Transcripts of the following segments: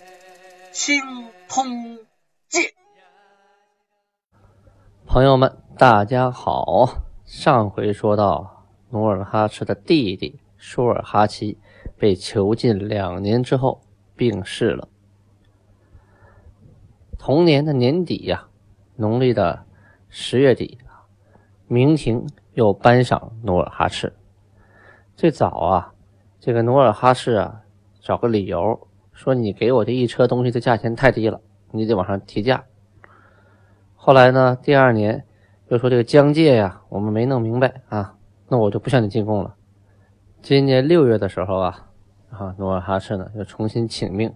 《清通鉴》。朋友们，大家好。上回说到，努尔哈赤的弟弟舒尔哈齐被囚禁两年之后病逝了。同年的年底呀，农历的十月底，明廷又颁赏努尔哈赤。最早啊，这个努尔哈赤啊，找个理由说：“你给我这一车东西的价钱太低了，你得往上提价。”后来呢？第二年又说这个疆界呀，我们没弄明白啊，那我就不向你进贡了。今年六月的时候啊，啊，努尔哈赤呢又重新请命，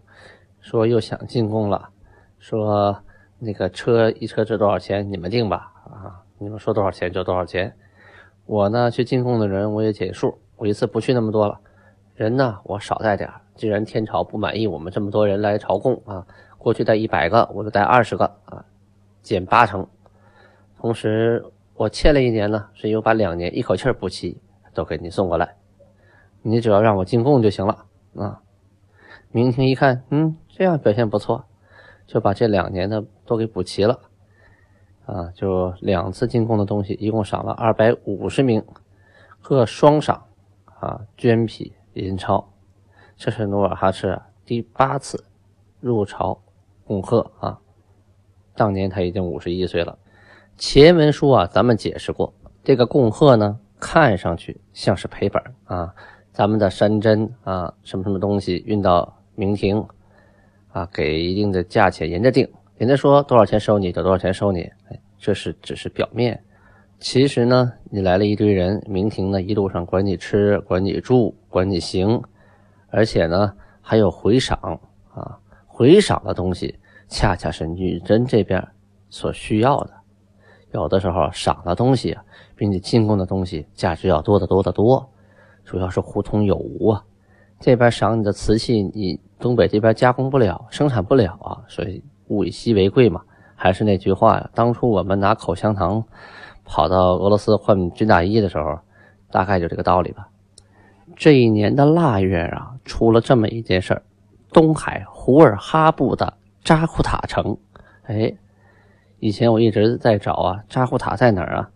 说又想进贡了，说那个车一车值多少钱，你们定吧，啊，你们说多少钱就多少钱。我呢去进贡的人我也解数，我一次不去那么多了，人呢我少带点既然天朝不满意我们这么多人来朝贡啊，过去带一百个，我就带二十个啊。减八成，同时我欠了一年呢，所以我把两年一口气补齐，都给你送过来，你只要让我进贡就行了啊。明廷一看，嗯，这样表现不错，就把这两年的都给补齐了啊，就两次进贡的东西，一共赏了二百五十名，各双赏啊绢匹银钞。这是努尔哈赤第八次入朝恭贺啊。当年他已经五十一岁了。前文书啊，咱们解释过，这个贡贺呢，看上去像是赔本啊。咱们的山珍啊，什么什么东西运到明廷啊，给一定的价钱，人家定，人家说多少钱收你就多少钱收你。哎，这是只是表面，其实呢，你来了一堆人，明廷呢一路上管你吃，管你住，管你行，而且呢还有回赏啊，回赏的东西。恰恰是女真这边所需要的，有的时候赏的东西比你进贡的东西价值要多得多得多，主要是互通有无啊。这边赏你的瓷器，你东北这边加工不了，生产不了啊，所以物以稀为贵嘛。还是那句话呀，当初我们拿口香糖跑到俄罗斯换军大衣的时候，大概就这个道理吧。这一年的腊月啊，出了这么一件事儿，东海呼尔哈布的。扎库塔城，哎，以前我一直在找啊，扎库塔在哪儿啊？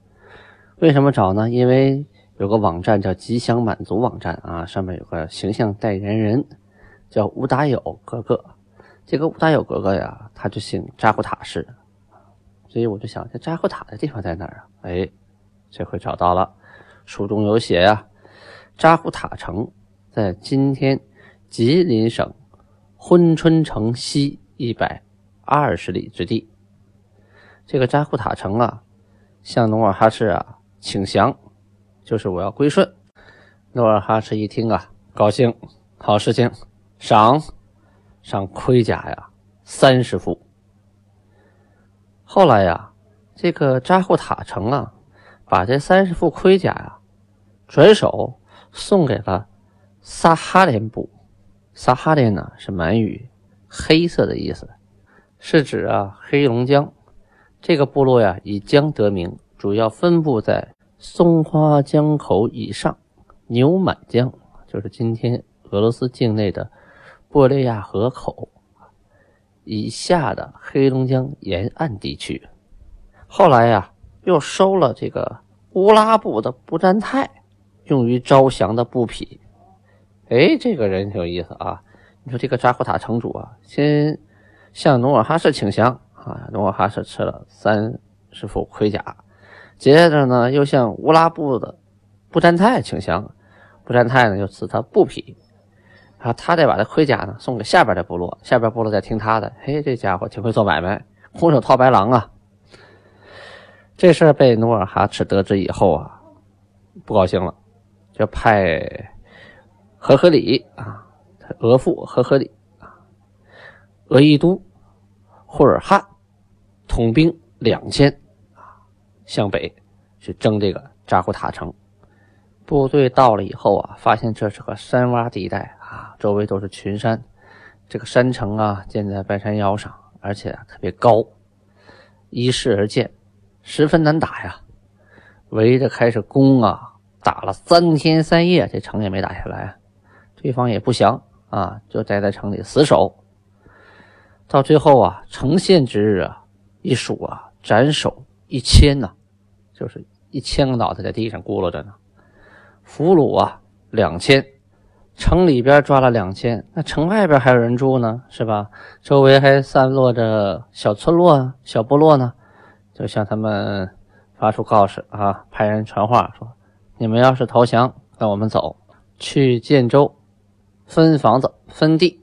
为什么找呢？因为有个网站叫吉祥满族网站啊，上面有个形象代言人叫乌达友哥哥。这个乌达友哥哥呀，他就姓扎库塔氏，所以我就想，这扎库塔的地方在哪儿啊？哎，这回找到了，书中有写呀，扎库塔城在今天吉林省珲春城西。一百二十里之地，这个扎库塔城啊，向努尔哈赤啊请降，就是我要归顺。努尔哈赤一听啊，高兴，好事情，赏赏盔甲呀三十副。后来呀，这个扎库塔城啊，把这三十副盔甲呀，转手送给了撒哈连部。撒哈连呢是满语。黑色的意思，是指啊黑龙江这个部落呀，以江得名，主要分布在松花江口以上，牛满江就是今天俄罗斯境内的波列亚河口以下的黑龙江沿岸地区。后来呀，又收了这个乌拉布的布占泰，用于招降的布匹。哎，这个人挺有意思啊。你说这个扎库塔城主啊，先向努尔哈赤请降啊，努尔哈赤吃了三十副盔甲，接着呢又向乌拉布的布占泰请降，布占泰呢又赐他布匹，啊，他再把这盔甲呢送给下边的部落，下边部落再听他的，嘿，这家伙挺会做买卖，空手套白狼啊！这事被努尔哈赤得知以后啊，不高兴了，就派和合里啊。额驸和合里啊，额亦都霍尔汉统兵两千啊，向北去征这个扎库塔城。部队到了以后啊，发现这是个山洼地带啊，周围都是群山，这个山城啊建在半山腰上，而且特别高，依势而建，十分难打呀。围着开始攻啊，打了三天三夜，这城也没打下来，对方也不降啊，就待在城里死守。到最后啊，城陷之日啊，一数啊，斩首一千呐，就是一千个脑袋在地上咕噜着呢。俘虏啊，两千，城里边抓了两千，那城外边还有人住呢，是吧？周围还散落着小村落、小部落呢，就向他们发出告示啊，派人传话说：你们要是投降，那我们走去建州，分房子、分地、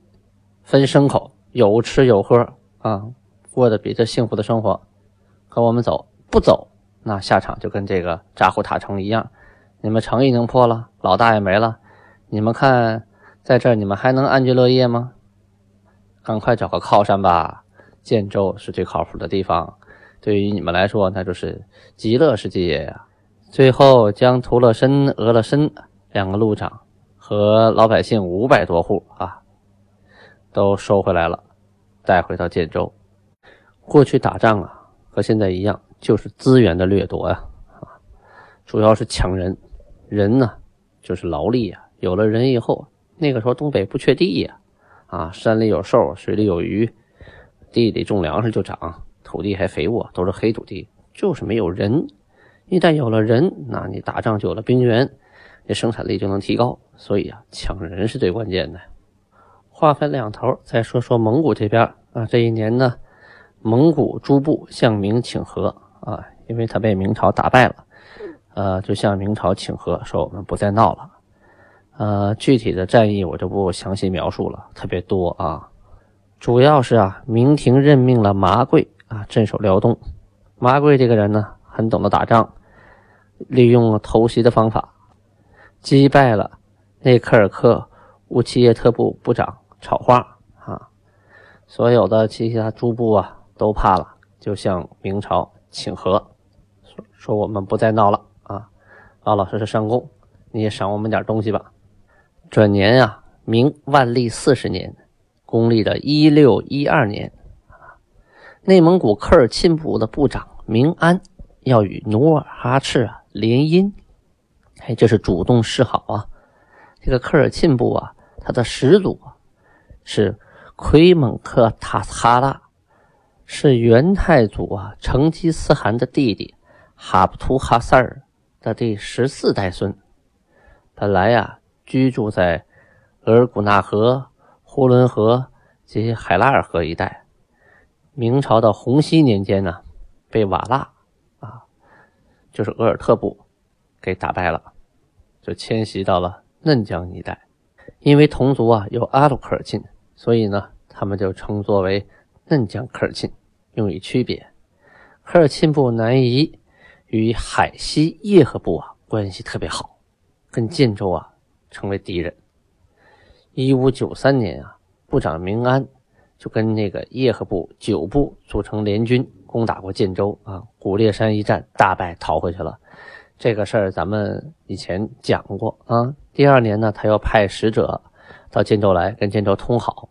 分牲口。有吃有喝啊，过得比这幸福的生活。可我们走不走，那下场就跟这个扎呼塔城一样。你们城已经破了，老大也没了。你们看，在这儿你们还能安居乐业吗？赶快找个靠山吧！建州是最靠谱的地方，对于你们来说，那就是极乐世界呀。最后将图勒申、俄勒申两个路长和老百姓五百多户啊，都收回来了。带回到建州，过去打仗啊，和现在一样，就是资源的掠夺呀，啊，主要是抢人，人呢就是劳力呀。有了人以后，那个时候东北不缺地呀，啊，山里有兽，水里有鱼，地里种粮食就长，土地还肥沃，都是黑土地，就是没有人。一旦有了人，那你打仗就有了兵源，这生产力就能提高。所以啊，抢人是最关键的。话分两头，再说说蒙古这边啊。这一年呢，蒙古诸部向明请和啊，因为他被明朝打败了，呃，就向明朝请和，说我们不再闹了。呃，具体的战役我就不详细描述了，特别多啊。主要是啊，明廷任命了麻贵啊镇守辽东。麻贵这个人呢，很懂得打仗，利用了偷袭的方法，击败了内科尔克乌齐耶特部部长。草花啊，所有的其他诸部啊都怕了，就向明朝请和，说说我们不再闹了老老实实上供，你也赏我们点东西吧。转年啊，明万历四十年，公历的一六一二年，内蒙古科尔沁部的部长明安要与努尔哈赤啊联姻，哎，这是主动示好啊。这个科尔沁部啊，他的始祖。是奎蒙克塔斯哈拉，是元太祖啊成吉思汗的弟弟哈布图哈萨尔的第十四代孙。本来呀，居住在额尔古纳河、呼伦河及海拉尔河一带。明朝的洪熙年间呢，被瓦剌啊，就是额尔特部给打败了，就迁徙到了嫩江一带。因为同族啊有阿鲁科尔沁。所以呢，他们就称作为嫩江科尔沁，用以区别。科尔沁部南移与海西叶赫部啊关系特别好，跟建州啊成为敌人。一五九三年啊，部长明安就跟那个叶赫部九部组成联军攻打过建州啊，古烈山一战大败逃回去了。这个事儿咱们以前讲过啊。第二年呢，他又派使者。到建州来跟建州通好。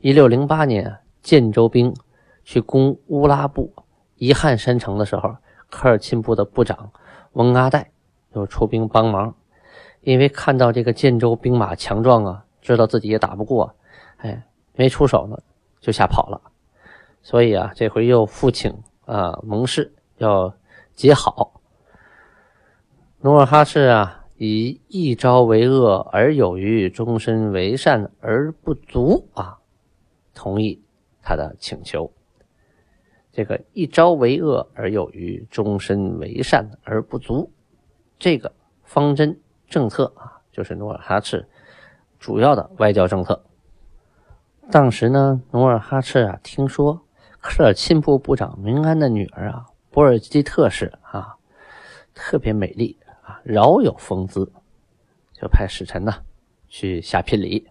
一六零八年，建州兵去攻乌拉部遗汉山城的时候，科尔沁部的部长翁阿代又出兵帮忙。因为看到这个建州兵马强壮啊，知道自己也打不过，哎，没出手呢，就吓跑了。所以啊，这回又复请啊盟誓要结好。努尔哈赤啊。以一朝为恶而有余，终身为善而不足啊！同意他的请求。这个一朝为恶而有余，终身为善而不足，这个方针政策啊，就是努尔哈赤主要的外交政策。当时呢，努尔哈赤啊，听说科尔沁部部长明安的女儿啊，博尔济特氏啊，特别美丽啊。饶有风姿，就派使臣呢去下聘礼。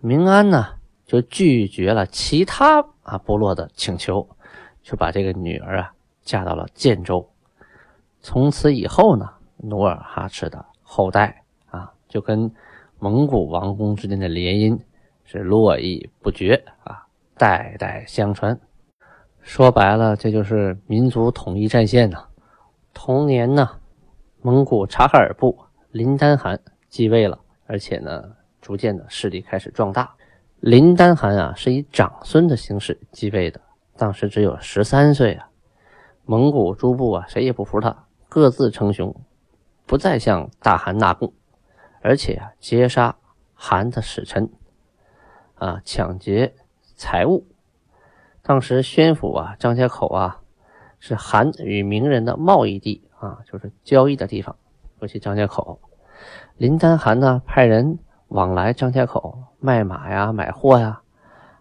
明安呢就拒绝了其他啊部落的请求，就把这个女儿啊嫁到了建州。从此以后呢，努尔哈赤的后代啊就跟蒙古王公之间的联姻是络绎不绝啊，代代相传。说白了，这就是民族统一战线呐。同年呢，蒙古察哈尔部林丹汗继位了，而且呢，逐渐的势力开始壮大。林丹汗啊，是以长孙的形式继位的，当时只有十三岁啊。蒙古诸部啊，谁也不服他，各自称雄，不再向大汗纳贡，而且啊，劫杀汗的使臣，啊，抢劫财物。当时宣府啊，张家口啊，是韩与名人的贸易地啊，就是交易的地方。尤其张家口，林丹汗呢，派人往来张家口卖马呀、买货呀。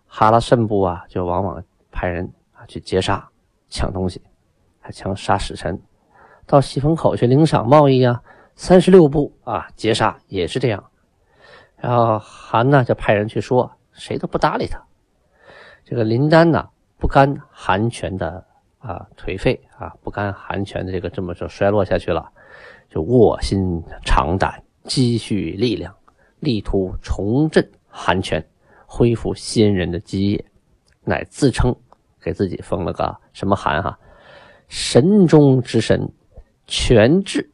哈拉慎部啊，就往往派人啊去劫杀、抢东西，还抢杀使臣。到西风口去领赏贸易啊，三十六部啊劫杀也是这样。然后韩呢，就派人去说，谁都不搭理他。这个林丹呢？不甘韩权的啊颓废啊，不甘韩权的这个这么就衰落下去了，就卧薪尝胆，积蓄力量，力图重振韩权，恢复先人的基业，乃自称给自己封了个什么韩哈，神中之神，权治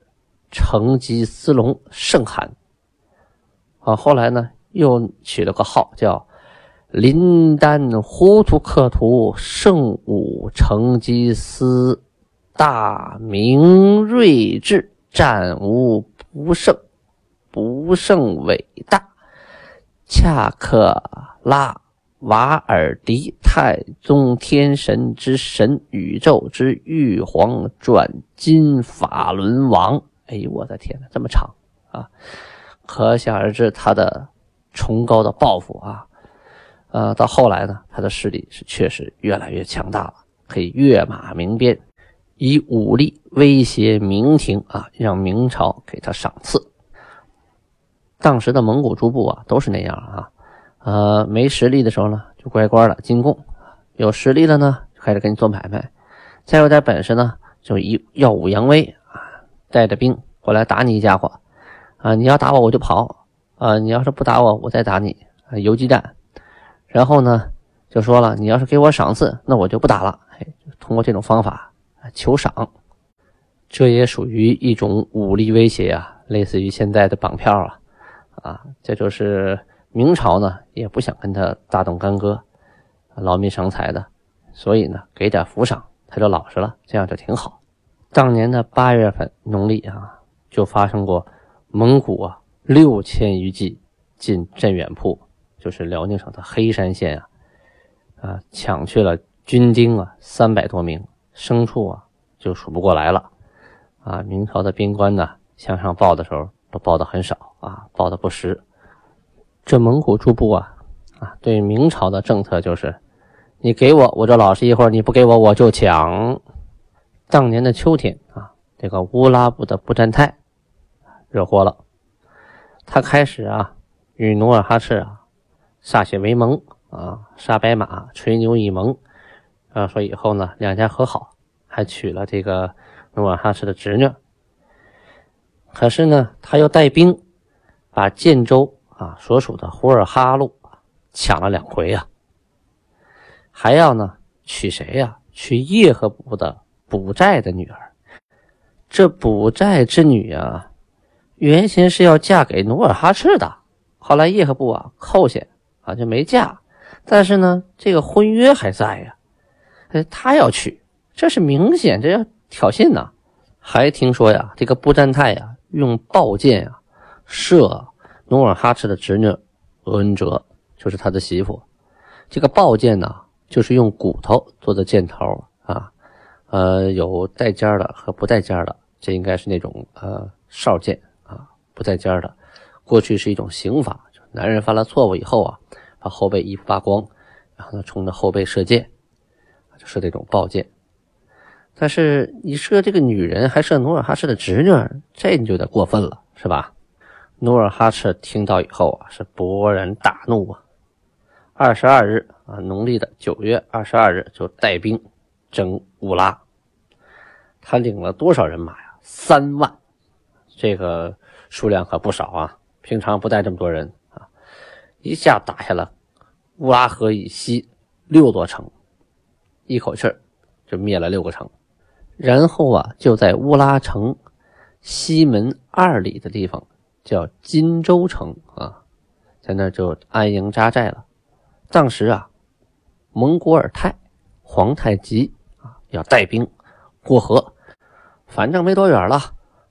成吉思龙圣汗。啊，后来呢又取了个号叫。林丹糊涂克图圣武成吉思大明睿智战无不胜不胜伟大恰克拉瓦尔迪太宗天神之神宇宙之玉皇转金法轮王。哎呦我的天哪，这么长啊！可想而知他的崇高的抱负啊！呃，到后来呢，他的势力是确实越来越强大了，可以跃马鸣鞭，以武力威胁明廷啊，让明朝给他赏赐。当时的蒙古诸部啊，都是那样啊，呃，没实力的时候呢，就乖乖的进贡；有实力了呢，就开始跟你做买卖；再有点本事呢，就一耀武扬威啊，带着兵过来打你一家伙啊！你要打我，我就跑啊！你要是不打我，我再打你啊！游击战。然后呢，就说了，你要是给我赏赐，那我就不打了。哎，通过这种方法求赏，这也属于一种武力威胁啊，类似于现在的绑票啊。啊，这就是明朝呢也不想跟他大动干戈，劳民伤财的，所以呢给点抚赏，他就老实了，这样就挺好。当年的八月份农历啊，就发生过蒙古啊六千余骑进镇远铺。就是辽宁省的黑山县啊，啊，抢去了军丁啊三百多名，牲畜啊就数不过来了，啊，明朝的兵官呢向上报的时候都报的很少啊，报的不实。这蒙古诸部啊，啊，对明朝的政策就是，你给我我就老实一会儿，你不给我我就抢。当年的秋天啊，这个乌拉部的布占泰惹祸了，他开始啊与努尔哈赤啊。歃血为盟啊，杀白马，吹牛以盟啊，说以后呢，两家和好，还娶了这个努尔哈赤的侄女。可是呢，他又带兵把建州啊所属的呼尔哈路抢了两回呀，还要呢娶谁呀？娶叶赫部的卜寨的女儿。这卜寨之女啊，原先是要嫁给努尔哈赤的，后来叶赫部啊扣下。啊，就没嫁，但是呢，这个婚约还在呀。哎，他要去，这是明显这要挑衅呐。还听说呀，这个布占泰呀，用暴剑啊射努尔哈赤的侄女额恩哲，就是他的媳妇。这个宝剑呢，就是用骨头做的箭头啊，呃，有带尖的和不带尖的，这应该是那种呃哨箭啊，不带尖的。过去是一种刑法，就男人犯了错误以后啊。把后背衣服扒光，然后呢，冲着后背射箭，就射这种爆箭。但是你射这个女人，还射努尔哈赤的侄女，这你就有点过分了，是吧？努尔哈赤听到以后啊，是勃然大怒啊。二十二日啊，农历的九月二十二日就带兵征乌拉。他领了多少人马呀？三万，这个数量可不少啊。平常不带这么多人啊，一下打下了乌拉河以西六座城，一口气就灭了六个城。然后啊，就在乌拉城西门二里的地方，叫金州城啊，在那就安营扎寨了。当时啊，蒙古尔泰皇太极啊要带兵过河。反正没多远了，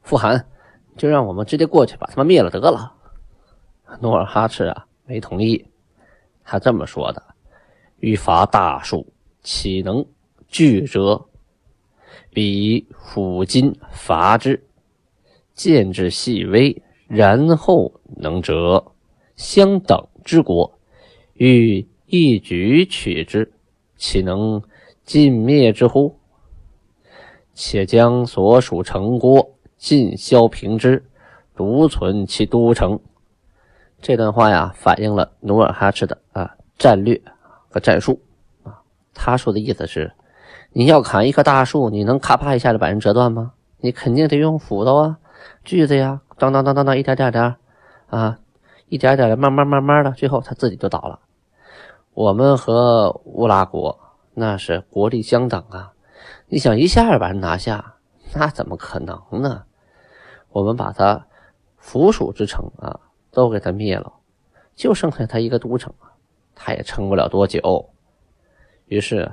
富汗就让我们直接过去把他们灭了得了。努尔哈赤啊没同意，他这么说的：“欲伐大树，岂能拒折？彼斧金伐之，见之细微，然后能折。相等之国，欲一举取之，岂能尽灭之乎？”且将所属城郭尽销平之，独存其都城。这段话呀，反映了努尔哈赤的啊战略和战术啊。他说的意思是：你要砍一棵大树，你能咔啪一下就把人折断吗？你肯定得用斧头啊、锯子呀，当当当当当，一点点点啊，一点点的，慢慢慢慢的，最后他自己就倒了。我们和乌拉国那是国力相等啊。你想一下把人拿下，那怎么可能呢？我们把他附属之城啊都给他灭了，就剩下他一个都城啊，他也撑不了多久。于是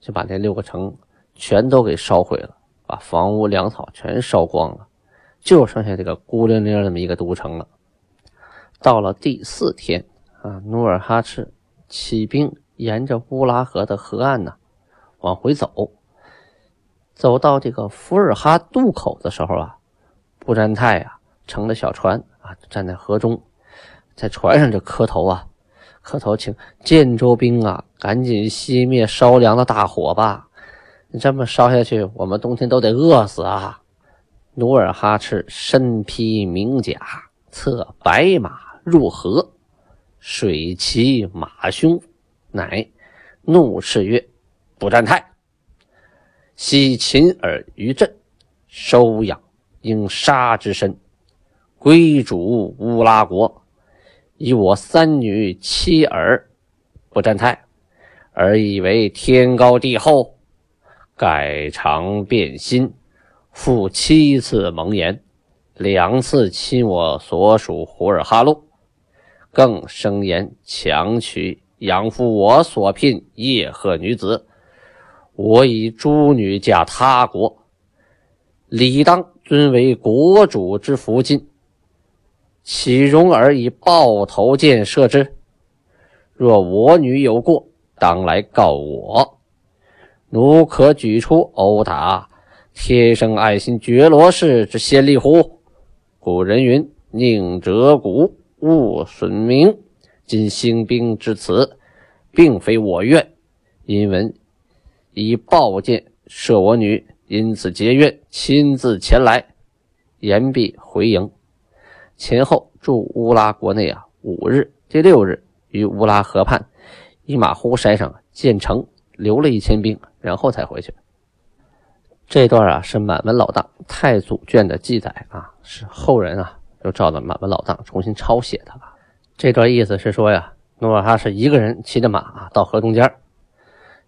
就把那六个城全都给烧毁了，把房屋粮草全烧光了，就剩下这个孤零零这么一个都城了。到了第四天啊，努尔哈赤起兵沿着乌拉河的河岸呢往回走。走到这个福尔哈渡口的时候啊，布占泰啊乘着小船啊站在河中，在船上就磕头啊，磕头请建州兵啊赶紧熄灭烧粮的大火吧！你这么烧下去，我们冬天都得饿死啊！努尔哈赤身披明甲，策白马入河，水骑马胸，乃怒斥曰：“不占泰！”悉秦尔于朕，收养应杀之身，归主乌拉国，以我三女妻儿，不占泰，而以为天高地厚，改常变心，复七次蒙言，两次侵我所属胡尔哈路，更声言强取养父我所聘叶赫女子。我以诸女嫁他国，理当尊为国主之福晋，岂容尔以豹头箭射之？若我女有过，当来告我，奴可举出殴打天生爱新觉罗氏之先例乎？古人云：“宁折骨，勿损名。”今兴兵至此，并非我愿，因闻。以宝剑射我女，因此结怨，亲自前来，言必回营。前后驻乌拉国内啊五日，第六日于乌拉河畔伊马忽山上建城，留了一千兵，然后才回去。这段啊是满文老档太祖卷的记载啊，是后人啊又照着满文老档重新抄写的。这段意思是说呀，努尔哈赤一个人骑着马啊到河中间。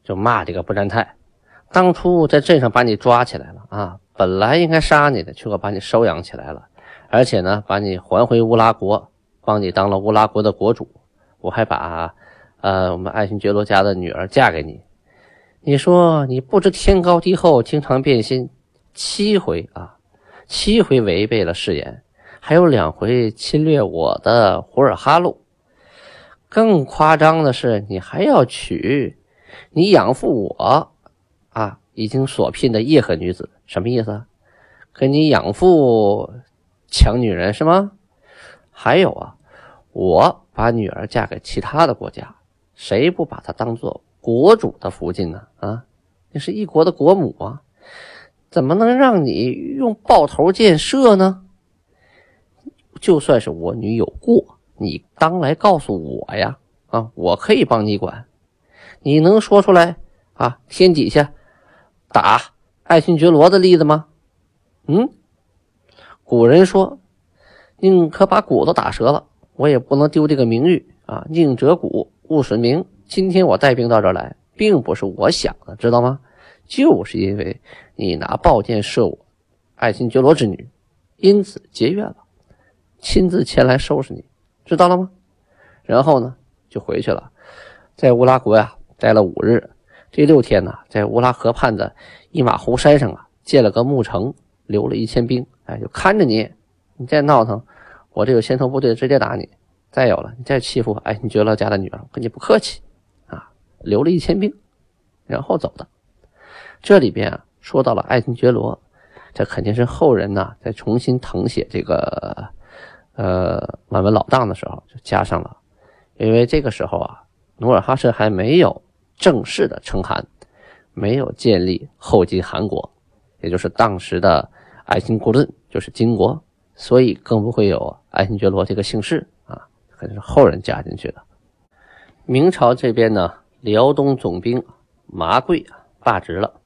就骂这个不占泰，当初在镇上把你抓起来了啊，本来应该杀你的，却可把你收养起来了，而且呢，把你还回乌拉国，帮你当了乌拉国的国主，我还把呃我们爱新觉罗家的女儿嫁给你。你说你不知天高地厚，经常变心，七回啊，七回违背了誓言，还有两回侵略我的胡尔哈路，更夸张的是，你还要娶。你养父我啊，已经所聘的叶赫女子，什么意思？跟你养父抢女人是吗？还有啊，我把女儿嫁给其他的国家，谁不把她当做国主的福晋呢？啊，那是一国的国母啊，怎么能让你用爆头箭射呢？就算是我女有过，你当来告诉我呀，啊，我可以帮你管。你能说出来啊？天底下打爱新觉罗的例子吗？嗯，古人说，宁可把骨头打折了，我也不能丢这个名誉啊！宁折骨，勿损名。今天我带兵到这儿来，并不是我想的，知道吗？就是因为你拿宝剑射我爱新觉罗之女，因此结怨了，亲自前来收拾你，知道了吗？然后呢，就回去了，在乌拉国呀待了五日。这六天呢，在乌拉河畔的一马湖山上啊，建了个牧城，留了一千兵，哎，就看着你，你再闹腾，我这个先头部队直接打你。再有了，你再欺负我爱新觉罗家的女儿，我跟你不客气！留了一千兵，然后走的。这里边啊，说到了爱新觉罗，这肯定是后人呢在重新誊写这个呃满文老档的时候就加上了。因为这个时候啊，努尔哈赤还没有正式的称汗，没有建立后金汗国，也就是当时的爱新觉罗，就是金国，所以更不会有爱新觉罗这个姓氏啊，肯定是后人加进去的。明朝这边呢，辽东总兵麻贵啊罢职了，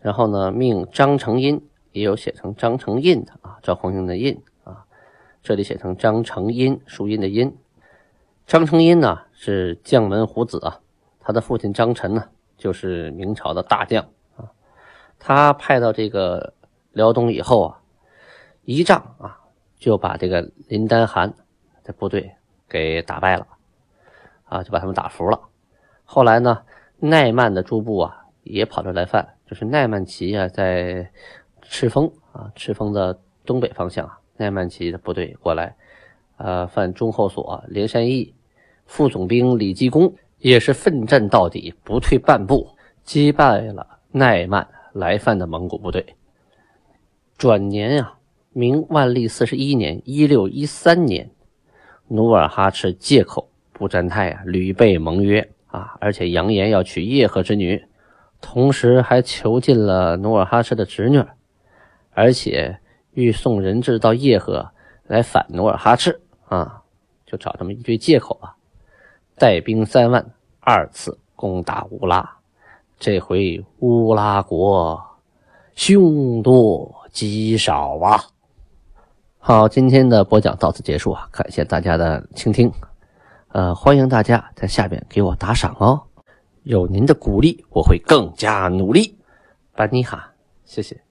然后呢，命张承荫，也有写成张承印的啊，赵匡胤的胤啊，这里写成张承荫，书印的印。张承荫呢是将门虎子啊，他的父亲张晨呢就是明朝的大将啊。他派到这个辽东以后啊，一仗啊就把这个林丹汗的部队给打败了啊，就把他们打服了。后来呢，奈曼的诸部啊也跑这来犯，就是奈曼旗啊在赤峰啊，赤峰的东北方向啊，奈曼旗的部队过来。呃，犯中后所连山义副总兵李继功也是奋战到底，不退半步，击败了奈曼来犯的蒙古部队。转年啊，明万历四十一年（一六一三年），努尔哈赤借口不占泰啊，屡被盟约啊，而且扬言要娶叶赫之女，同时还囚禁了努尔哈赤的侄女，而且欲送人质到叶赫来反努尔哈赤。啊，就找这么一堆借口啊，带兵三万，二次攻打乌拉，这回乌拉国凶多吉少啊！好，今天的播讲到此结束啊，感谢大家的倾听，呃，欢迎大家在下边给我打赏哦，有您的鼓励，我会更加努力。班尼哈，谢谢。